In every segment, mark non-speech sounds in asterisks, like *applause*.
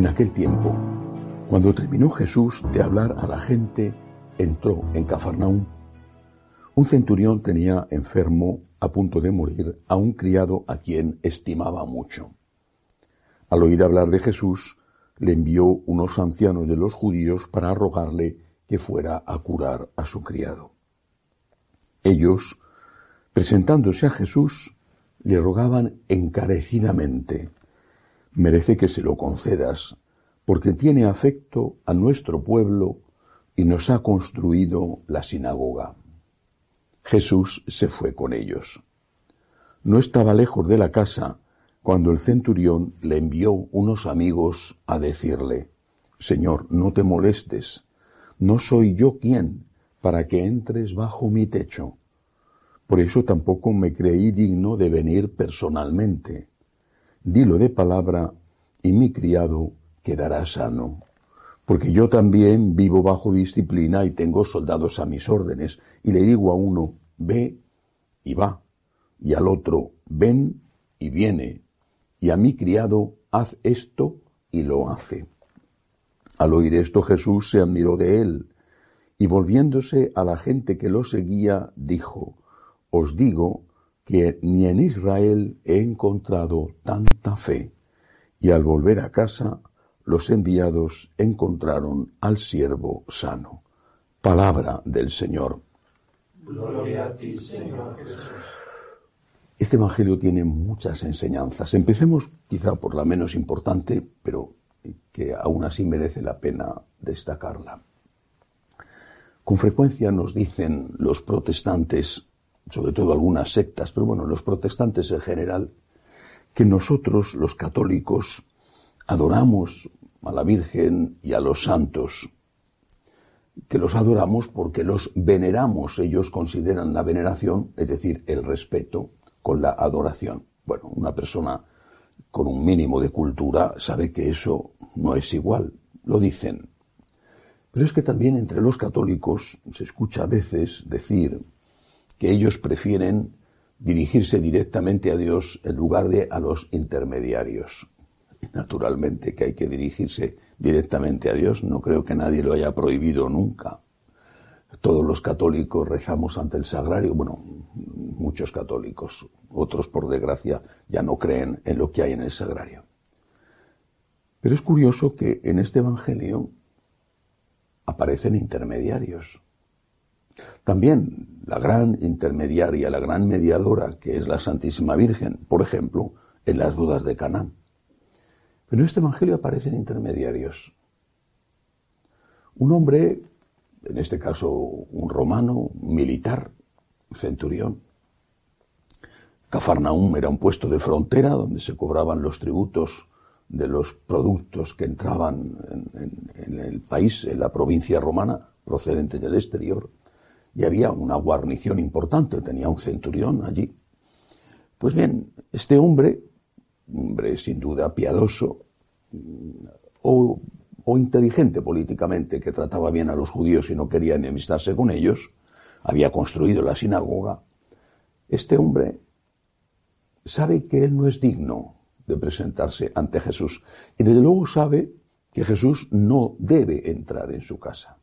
En aquel tiempo, cuando terminó Jesús de hablar a la gente, entró en Cafarnaúm. Un centurión tenía enfermo a punto de morir a un criado a quien estimaba mucho. Al oír hablar de Jesús, le envió unos ancianos de los judíos para rogarle que fuera a curar a su criado. Ellos, presentándose a Jesús, le rogaban encarecidamente, merece que se lo concedas, porque tiene afecto a nuestro pueblo y nos ha construido la sinagoga. Jesús se fue con ellos. No estaba lejos de la casa cuando el centurión le envió unos amigos a decirle, Señor, no te molestes, no soy yo quien para que entres bajo mi techo. Por eso tampoco me creí digno de venir personalmente dilo de palabra, y mi criado quedará sano. Porque yo también vivo bajo disciplina y tengo soldados a mis órdenes, y le digo a uno, ve y va, y al otro, ven y viene, y a mi criado, haz esto y lo hace. Al oír esto Jesús se admiró de él, y volviéndose a la gente que lo seguía, dijo, Os digo que ni en Israel he encontrado tanta fe. Y al volver a casa, los enviados encontraron al siervo sano. Palabra del Señor. Gloria a ti, Señor Jesús. Este Evangelio tiene muchas enseñanzas. Empecemos quizá por la menos importante, pero que aún así merece la pena destacarla. Con frecuencia nos dicen los protestantes sobre todo algunas sectas, pero bueno, los protestantes en general, que nosotros, los católicos, adoramos a la Virgen y a los santos, que los adoramos porque los veneramos, ellos consideran la veneración, es decir, el respeto, con la adoración. Bueno, una persona con un mínimo de cultura sabe que eso no es igual, lo dicen. Pero es que también entre los católicos se escucha a veces decir que ellos prefieren dirigirse directamente a Dios en lugar de a los intermediarios. Naturalmente que hay que dirigirse directamente a Dios, no creo que nadie lo haya prohibido nunca. Todos los católicos rezamos ante el sagrario, bueno, muchos católicos, otros por desgracia ya no creen en lo que hay en el sagrario. Pero es curioso que en este Evangelio aparecen intermediarios. También la gran intermediaria, la gran mediadora que es la Santísima Virgen, por ejemplo, en las dudas de Canaán. Pero en este Evangelio aparecen intermediarios. Un hombre, en este caso un romano, militar, centurión. Cafarnaum era un puesto de frontera donde se cobraban los tributos de los productos que entraban en, en el país, en la provincia romana, procedentes del exterior y había una guarnición importante, tenía un centurión allí. Pues bien, este hombre, hombre sin duda piadoso mm, o, inteligente políticamente, que trataba bien a los judíos y no quería enemistarse con ellos, había construido la sinagoga, este hombre sabe que él no es digno de presentarse ante Jesús y desde luego sabe que Jesús no debe entrar en su casa.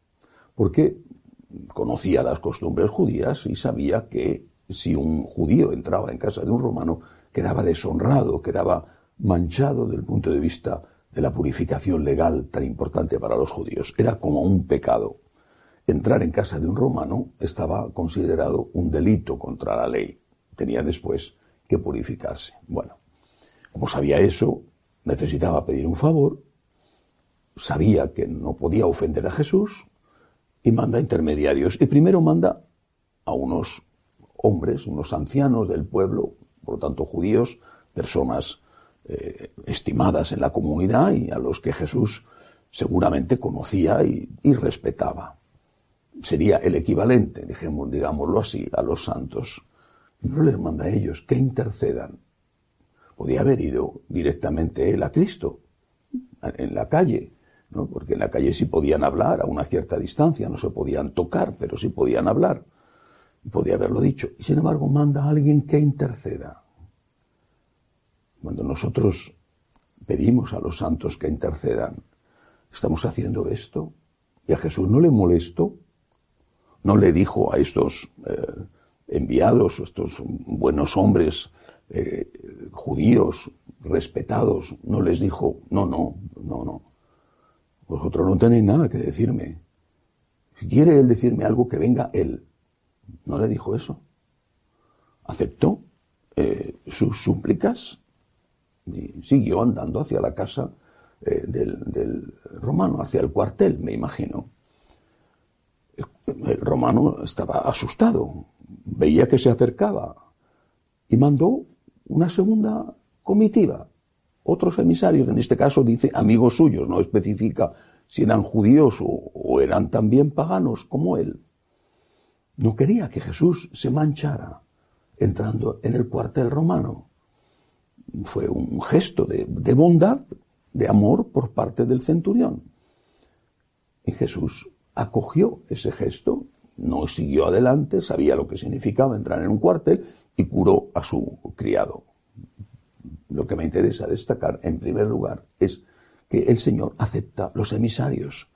Porque conocía las costumbres judías y sabía que si un judío entraba en casa de un romano, quedaba deshonrado, quedaba manchado desde el punto de vista de la purificación legal tan importante para los judíos. Era como un pecado. Entrar en casa de un romano estaba considerado un delito contra la ley. Tenía después que purificarse. Bueno, como sabía eso, necesitaba pedir un favor, sabía que no podía ofender a Jesús, y manda intermediarios. Y primero manda a unos hombres, unos ancianos del pueblo, por lo tanto judíos, personas eh, estimadas en la comunidad y a los que Jesús seguramente conocía y, respetaba. Sería el equivalente, digámoslo así, a los santos. No les manda a ellos que intercedan. Podía haber ido directamente él a Cristo, en la calle, porque en la calle sí podían hablar a una cierta distancia, no se podían tocar, pero sí podían hablar. Podía haberlo dicho. Y sin embargo manda a alguien que interceda. Cuando nosotros pedimos a los santos que intercedan, ¿estamos haciendo esto? ¿Y a Jesús no le molestó? ¿No le dijo a estos eh, enviados, estos buenos hombres eh, judíos, respetados, no les dijo, no, no, no, no, vosotros no tenéis nada que decirme. Si quiere él decirme algo, que venga él. No le dijo eso. Aceptó eh, sus súplicas y siguió andando hacia la casa eh, del, romano, hacia el cuartel, me imagino. El, romano estaba asustado, veía que se acercaba y mandó una segunda comitiva, otros emisarios, en este caso dice amigos suyos, no especifica si eran judíos o, eran también paganos como él. No quería que Jesús se manchara entrando en el cuartel romano fue un gesto de, bondad, de amor por parte del centurión. Y Jesús acogió ese gesto, no siguió adelante, sabía lo que significaba entrar en un cuartel y curó a su criado. Lo que me interesa destacar, en primer lugar, es que el Señor acepta los emisarios,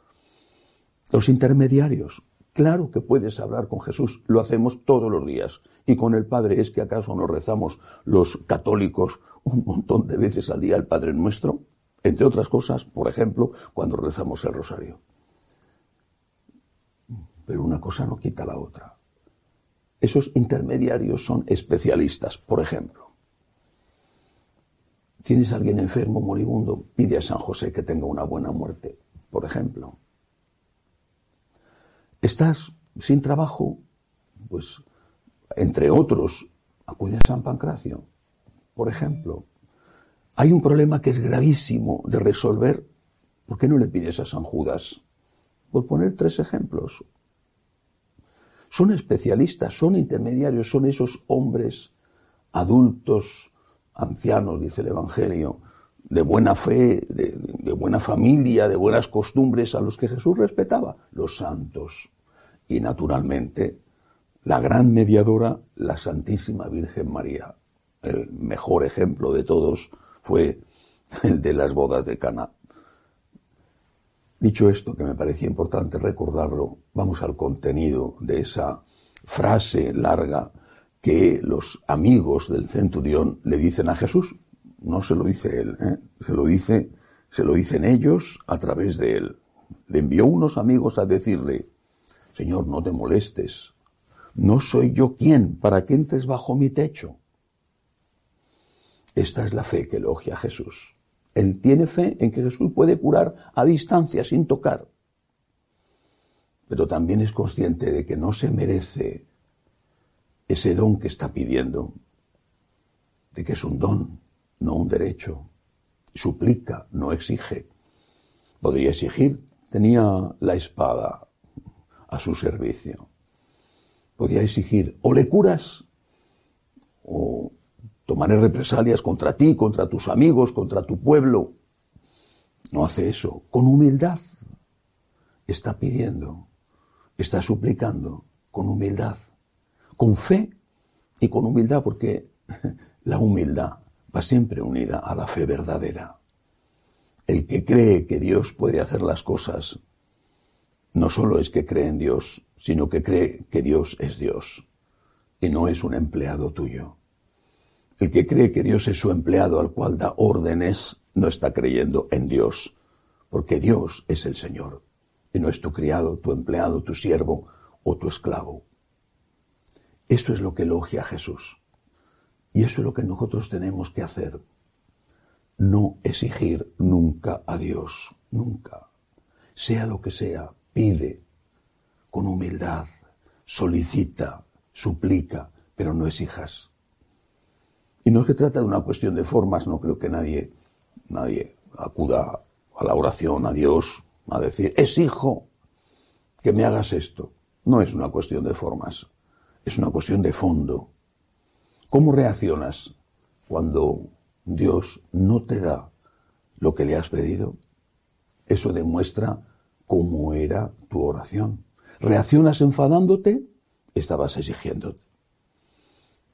los intermediarios. Claro que puedes hablar con Jesús, lo hacemos todos los días. Y con el Padre, ¿es que acaso nos rezamos los católicos un montón de veces al día el Padre Nuestro, entre otras cosas, por ejemplo, cuando rezamos el rosario. Pero una cosa no quita la otra. Esos intermediarios son especialistas, por ejemplo. Tienes a alguien enfermo, moribundo, pide a San José que tenga una buena muerte, por ejemplo. Estás sin trabajo, pues, entre otros, acude a San Pancracio, por ejemplo, hay un problema que es gravísimo de resolver. ¿Por qué no le pides a San Judas? Por poner tres ejemplos. Son especialistas, son intermediarios, son esos hombres adultos, ancianos, dice el Evangelio, de buena fe, de, de, buena familia, de buenas costumbres, a los que Jesús respetaba, los santos. Y naturalmente, la gran mediadora, la Santísima Virgen María el mejor ejemplo de todos fue el de las bodas de Cana. Dicho esto, que me parecía importante recordarlo, vamos al contenido de esa frase larga que los amigos del centurión le dicen a Jesús. No se lo dice él, ¿eh? se lo dice, se lo dicen ellos a través de él. Le envió unos amigos a decirle, Señor, no te molestes. No soy yo quien para que entres bajo mi techo. Esta es la fe que elogia a Jesús. Él tiene fe en que Jesús puede curar a distancia, sin tocar. Pero también es consciente de que no se merece ese don que está pidiendo, de que es un don, no un derecho. Suplica, no exige. Podría exigir, tenía la espada a su servicio. Podía exigir, o le curas, o Tomaré represalias contra ti, contra tus amigos, contra tu pueblo. No hace eso. Con humildad está pidiendo, está suplicando, con humildad, con fe y con humildad, porque *laughs* la humildad va siempre unida a la fe verdadera. El que cree que Dios puede hacer las cosas, no solo es que cree en Dios, sino que cree que Dios es Dios y no es un empleado tuyo. El que cree que Dios es su empleado al cual da órdenes, no está creyendo en Dios, porque Dios es el Señor, y no es tu criado, tu empleado, tu siervo o tu esclavo. Esto es lo que elogia a Jesús. Y eso es lo que nosotros tenemos que hacer. No exigir nunca a Dios, nunca. Sea lo que sea, pide con humildad, solicita, suplica, pero no exijas. Y no es que trata de una cuestión de formas, no creo que nadie, nadie acuda a la oración a Dios a decir, exijo que me hagas esto. No es una cuestión de formas, es una cuestión de fondo. ¿Cómo reaccionas cuando Dios no te da lo que le has pedido? Eso demuestra cómo era tu oración. ¿Reaccionas enfadándote? Estabas exigiéndote.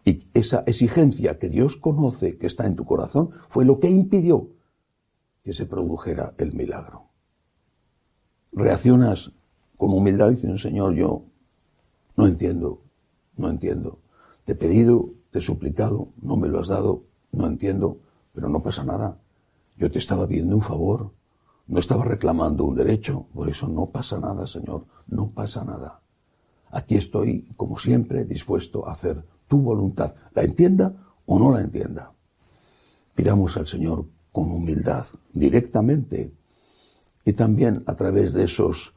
Y esa exigencia que Dios conoce que está en tu corazón fue lo que impidió que se produjera el milagro. Reaccionas con humildad diciendo, Señor, yo no entiendo, no entiendo. Te he pedido, te he suplicado, no me lo has dado, no entiendo, pero no pasa nada. Yo te estaba pidiendo un favor, no estaba reclamando un derecho, por eso no pasa nada, Señor, no pasa nada. Aquí estoy, como siempre, dispuesto a hacer tu voluntad, la entienda o no la entienda. Pidamos al Señor con humildad, directamente, y también a través de esos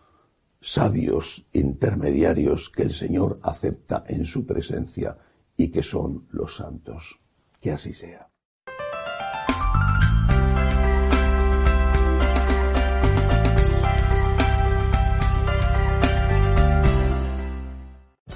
sabios intermediarios que el Señor acepta en su presencia y que son los santos. Que así sea.